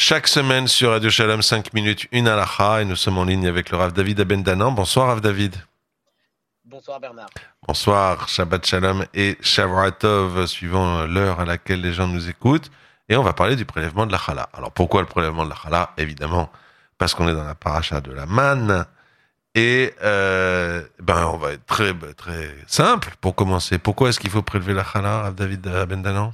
Chaque semaine sur Radio Shalom, 5 minutes, une halakha, et nous sommes en ligne avec le Rav David Abendanan. Bonsoir Rav David. Bonsoir Bernard. Bonsoir, Shabbat Shalom et Shavuatov, suivant l'heure à laquelle les gens nous écoutent. Et on va parler du prélèvement de la chala. Alors pourquoi le prélèvement de la chala Évidemment, parce qu'on est dans la paracha de la manne. Et euh, ben on va être très très simple pour commencer. Pourquoi est-ce qu'il faut prélever la chala, Rav David Abendanan?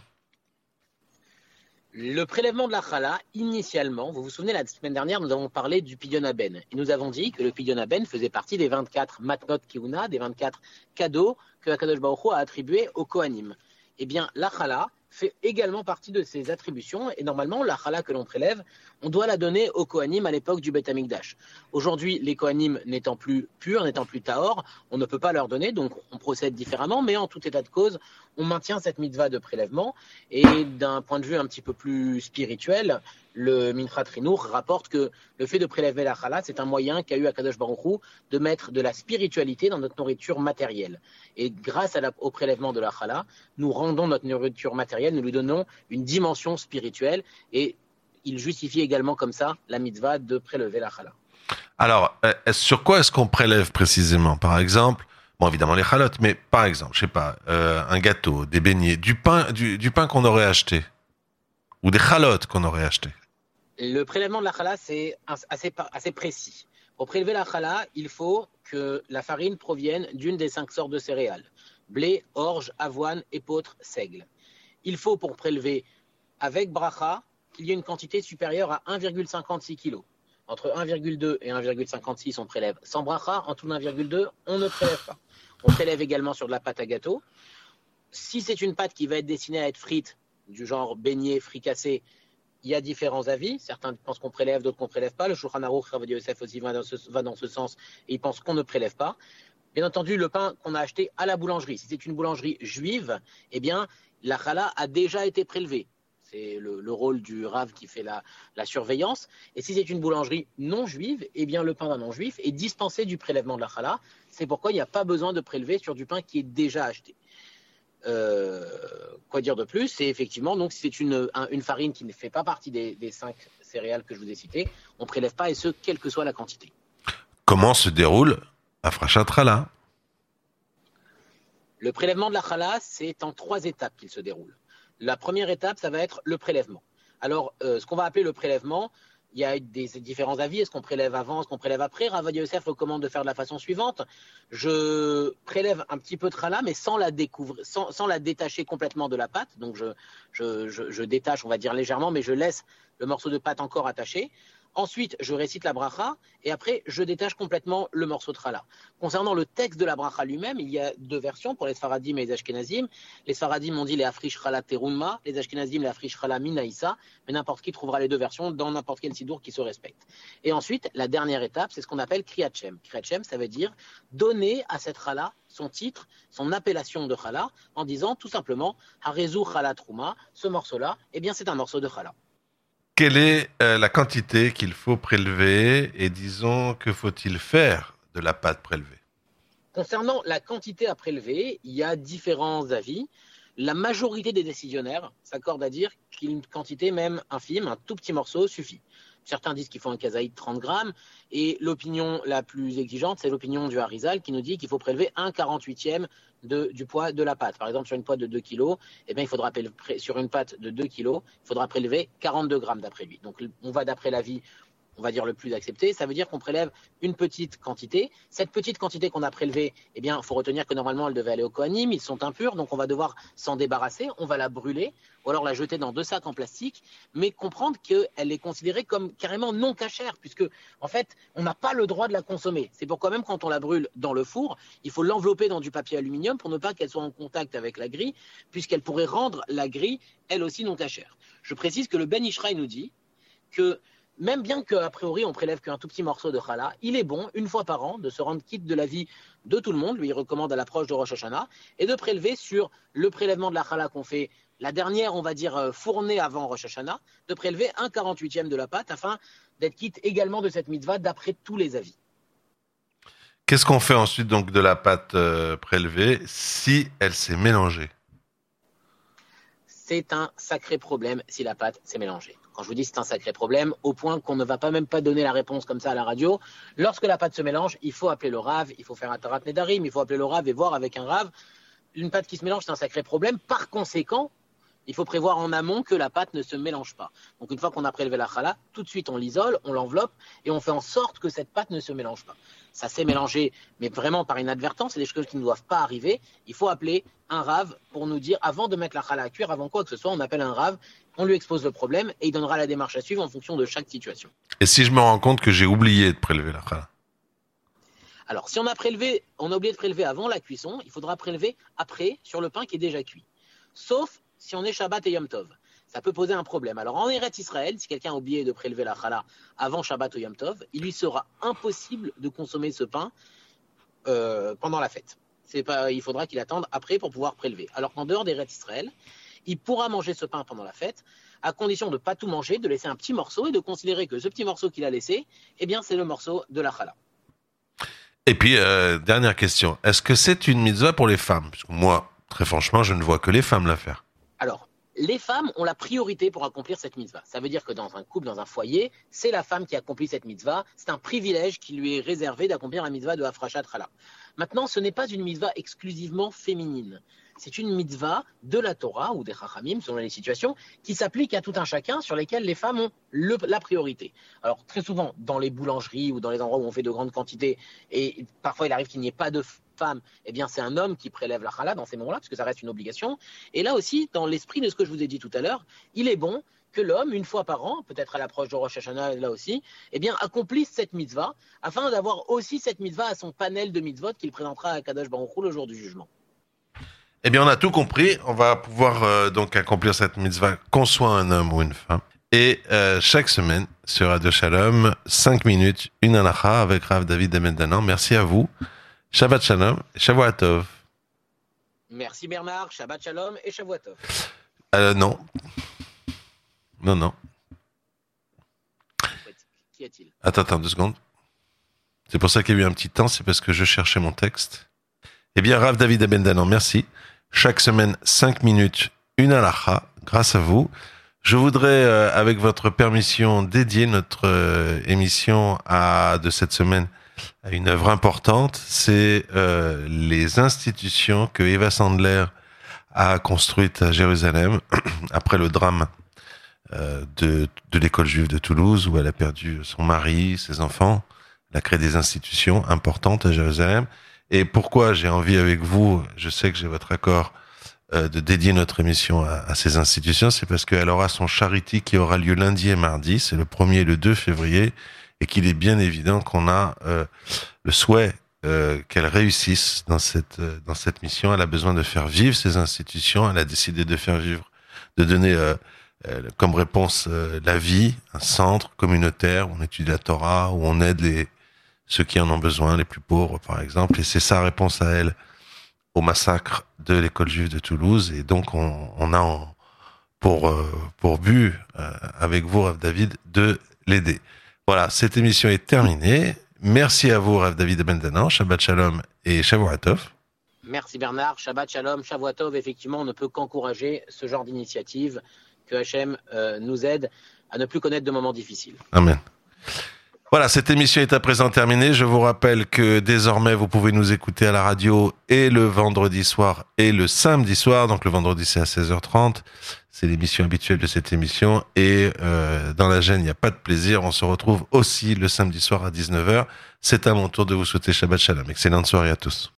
Le prélèvement de la chala, initialement, vous vous souvenez, la semaine dernière, nous avons parlé du pidyon aben. Et nous avons dit que le pidyon aben faisait partie des 24 matnot kiuna, des 24 cadeaux que Akadosh Baruch a attribués au Kohanim. Eh bien, la chala fait également partie de ces attributions. Et normalement, la chala que l'on prélève, on doit la donner aux Kohanim à l'époque du Beth Amikdash. Aujourd'hui, les Kohanim n'étant plus purs, n'étant plus Tahor, on ne peut pas leur donner, donc on procède différemment. Mais en tout état de cause, on maintient cette mitzvah de prélèvement. Et d'un point de vue un petit peu plus spirituel, le Minfrat Rinour rapporte que le fait de prélever la c'est un moyen qu'a eu Akadosh Baruch de mettre de la spiritualité dans notre nourriture matérielle. Et grâce au prélèvement de la nous rendons notre nourriture matérielle, nous lui donnons une dimension spirituelle et il justifie également comme ça la mitzvah de prélever la chala. Alors, euh, sur quoi est-ce qu'on prélève précisément? Par exemple, Bon, évidemment les chalotes, mais par exemple, je sais pas, euh, un gâteau, des beignets, du pain, du, pain qu'on aurait acheté, ou des chalotes qu'on aurait acheté? Le prélèvement de la chala, c'est assez, assez précis. Pour prélever la chala, il faut que la farine provienne d'une des cinq sortes de céréales blé, orge, avoine, épeautre, seigle. Il faut pour prélever avec bracha qu'il y ait une quantité supérieure à 1,56 kg. Entre 1,2 et 1,56, on prélève sans bracha. En tout 1,2, on ne prélève pas. On prélève également sur de la pâte à gâteau. Si c'est une pâte qui va être destinée à être frite, du genre beignet, fricassé, il y a différents avis. Certains pensent qu'on prélève, d'autres qu'on ne prélève pas. Le Shulchan Aruch, Yosef aussi va dans, ce, sens et il pense qu'on ne prélève pas. Bien entendu, le pain qu'on a acheté à la boulangerie, si c'est une boulangerie juive, eh bien, la chala a déjà été prélevée. C'est le, rôle du rave qui fait la, la surveillance. Et si c'est une boulangerie non juive, eh bien, le pain d'un non juif est dispensé du prélèvement de la chala. C'est pourquoi il n'y a pas besoin de prélever sur du pain qui est déjà acheté. Euh, quoi dire de plus? C'est effectivement, donc, si c'est une, une, farine qui ne fait pas partie des, cinq céréales que je vous ai citées, on ne prélève pas, et ce, quelle que soit la quantité. Comment se déroule Afrachat Trala Le prélèvement de la chala, c'est en trois étapes qu'il se déroule. La première étape, ça va être le prélèvement. Alors, euh, ce qu'on va appeler le prélèvement, il y a des différents avis. Est-ce qu'on prélève avant, est-ce qu'on prélève après? Ravad Yosef recommande de faire de la façon suivante. Je prélève un petit peu de trala, mais sans la sans, la détacher complètement de la pâte. Donc je, détache, on va dire légèrement, mais je laisse le morceau de pâte encore attaché. Ensuite, je récite la bracha et après, je détache complètement le morceau de challah. Concernant le texte de la bracha lui-même, il y a deux versions pour les Sfaradim et les Ashkenazim. Les Sfaradim ont dit les Afrish Chala Terumma, les Ashkenazim les Afrish Chala Minaïsa, mais n'importe qui trouvera les deux versions dans n'importe quel sidour qui se respecte. Et ensuite, la dernière étape, c'est ce qu'on appelle Kriyachem. Kriyachem, ça veut dire donner à cette chala son titre, son appellation de chala, en disant tout simplement Harezu Chala Truma, ce morceau-là, eh bien c'est un morceau de chala quelle est euh, la quantité qu'il faut prélever et disons que faut-il faire de la pâte prélevée? Concernant la quantité à prélever, il y a différents avis. La majorité des décisionnaires s'accordent à dire qu'une quantité même infime, un tout petit morceau, suffit. Certains disent qu'il faut un kazaï de 30 grammes. Et l'opinion la plus exigeante, c'est l'opinion du Harizal qui nous dit qu'il faut prélever un 48e de, du poids de la pâte. Par exemple, sur une pâte de 2 kg, eh bien, il faudra sur une pâte de 2 kg, il faudra prélever 42 grammes d'après lui. Donc, on va d'après l'avis on va dire le plus accepté, ça veut dire qu'on prélève une petite quantité. Cette petite quantité qu'on a prélevée, eh bien, il faut retenir que normalement elle devait aller au coanime, ils sont impurs, donc on va devoir s'en débarrasser, on va la brûler, ou alors la jeter dans deux sacs en plastique, mais comprendre qu'elle est considérée comme carrément non cachère, puisque en fait, on n'a pas le droit de la consommer. C'est pourquoi même quand on la brûle dans le four, il faut l'envelopper dans du papier aluminium pour ne pas qu'elle soit en contact avec la grille, puisqu'elle pourrait rendre la grille, elle aussi, non cachère. Je précise que le Ben Ishraï nous dit que même bien qu'a priori on prélève qu'un tout petit morceau de challah, il est bon, une fois par an, de se rendre quitte de la vie de tout le monde, lui il recommande à l'approche de Rosh Hashanah, et de prélever sur le prélèvement de la challah qu'on fait, la dernière, on va dire, euh, fournée avant Rosh Hashanah, de prélever un 48e de la pâte afin d'être quitte également de cette mitzvah d'après tous les avis. Qu'est-ce qu'on fait ensuite donc de la pâte euh, prélevée si elle s'est mélangée? C'est un sacré problème si la pâte s'est mélangée. Quand je vous dis c'est un sacré problème, au point qu'on ne va pas même pas donner la réponse comme ça à la radio. Lorsque la pâte se mélange, il faut appeler le rave, il faut faire un tarat nedarim, il faut appeler le rave et voir avec un rave. Une pâte qui se mélange, c'est un sacré problème. Par conséquent, il faut prévoir en amont que la pâte ne se mélange pas. Donc une fois qu'on a prélevé la challah, tout de suite on l'isole, on l'enveloppe et on fait en sorte que cette pâte ne se mélange pas. Ça s'est mélangé, mais vraiment par inadvertance, c'est des choses qui ne doivent pas arriver. Il faut appeler un rave pour nous dire, avant de mettre la challah à cuire, avant quoi que ce soit, on appelle un rave, on lui expose le problème et il donnera la démarche à suivre en fonction de chaque situation. Et si je me rends compte que j'ai oublié de prélever la challah? Alors, si on a prélevé, on a oublié de prélever avant la cuisson, il faudra prélever après sur le pain qui est déjà cuit. Sauf si on est Shabbat et Yom Tov. Ça peut poser un problème. Alors en Eretz Israël, si quelqu'un a oublié de prélever la challah avant Shabbat ou Yom Tov, il lui sera impossible de consommer ce pain euh, pendant la fête. Il faudra qu'il attende après pour pouvoir prélever. Alors qu'en dehors d'Eretz Israël, il pourra manger ce pain pendant la fête, à condition de ne pas tout manger, de laisser un petit morceau et de considérer que ce petit morceau qu'il a laissé, eh bien, c'est le morceau de la challah. Et puis, euh, dernière question. Est-ce que c'est une mitzvah pour les femmes? Moi, très franchement, je ne vois que les femmes la faire. Alors, les femmes ont la priorité pour accomplir cette mitzvah. Ça veut dire que dans un couple, dans un foyer, c'est la femme qui accomplit cette mitzvah. C'est un privilège qui lui est réservé d'accomplir la mitzvah de Afrashat Chala. Maintenant, ce n'est pas une mitzvah exclusivement féminine. C'est une mitzvah de la Torah ou des Chachamim, selon les situations, qui s'applique à tout un chacun sur lesquels les femmes ont la priorité. Alors, très souvent, dans les boulangeries ou dans les endroits où on fait de grandes quantités, et parfois il arrive qu'il n'y ait pas de femme, eh bien c'est un homme qui prélève la challah dans ces moments-là, parce que ça reste une obligation. Et là aussi, dans l'esprit de ce que je vous ai dit tout à l'heure, il est bon que l'homme, une fois par an, peut-être à l'approche de Rosh Hashanah là aussi, eh bien accomplisse cette mitzvah, afin d'avoir aussi cette mitzvah à son panel de mitzvot qu'il présentera à Kadosh Baruch le jour du jugement. Eh bien, on a tout compris. On va pouvoir euh, donc accomplir cette mitzvah, qu'on soit un homme ou une femme. Et euh, chaque semaine sur Radio Shalom, 5 minutes, une halakha avec Rav David Emendanan. Merci à vous. Shabbat Shalom, Shavuatov. Merci Bernard, Shabbat Shalom et Shavuatov. Euh, non. Non, non. Qui est-il? Attends, attends, deux secondes. C'est pour ça qu'il y a eu un petit temps, c'est parce que je cherchais mon texte. Eh bien, Rav David Abendanan, merci. Chaque semaine, 5 minutes, une halakha, grâce à vous. Je voudrais, euh, avec votre permission, dédier notre euh, émission à, de cette semaine à une œuvre importante, c'est euh, les institutions que Eva Sandler a construites à Jérusalem après le drame euh, de, de l'école juive de Toulouse où elle a perdu son mari, ses enfants. Elle a créé des institutions importantes à Jérusalem. Et pourquoi j'ai envie avec vous, je sais que j'ai votre accord, euh, de dédier notre émission à, à ces institutions, c'est parce qu'elle aura son charity qui aura lieu lundi et mardi, c'est le 1er et le 2 février, et qu'il est bien évident qu'on a euh, le souhait euh, qu'elle réussisse dans cette euh, dans cette mission. Elle a besoin de faire vivre ces institutions. Elle a décidé de faire vivre, de donner comme réponse la vie, un centre communautaire où on étudie la Torah, où on aide les ceux qui en ont besoin, les plus pauvres par exemple. Et c'est sa réponse à elle au massacre de l'école juive de Toulouse. Et donc on, a pour pour but avec vous, David, de l'aider. Voilà, cette émission est terminée. Merci à vous, Rav David Bendanan, Shabbat Shalom et Shavuatov. Merci Bernard, Shabbat Shalom, Shavuatov. Effectivement, on ne peut qu'encourager ce genre d'initiative, que Hachem euh, nous aide à ne plus connaître de moments difficiles. Amen. Voilà, cette émission est à présent terminée. Je vous rappelle que désormais, vous pouvez nous écouter à la radio et le vendredi soir et le samedi soir. Donc le vendredi, c'est à 16h30. C'est l'émission habituelle de cette émission. Et euh, dans la gêne, il n'y a pas de plaisir. On se retrouve aussi le samedi soir à 19h. C'est à mon tour de vous souhaiter Shabbat Shalom. Excellente soirée à tous.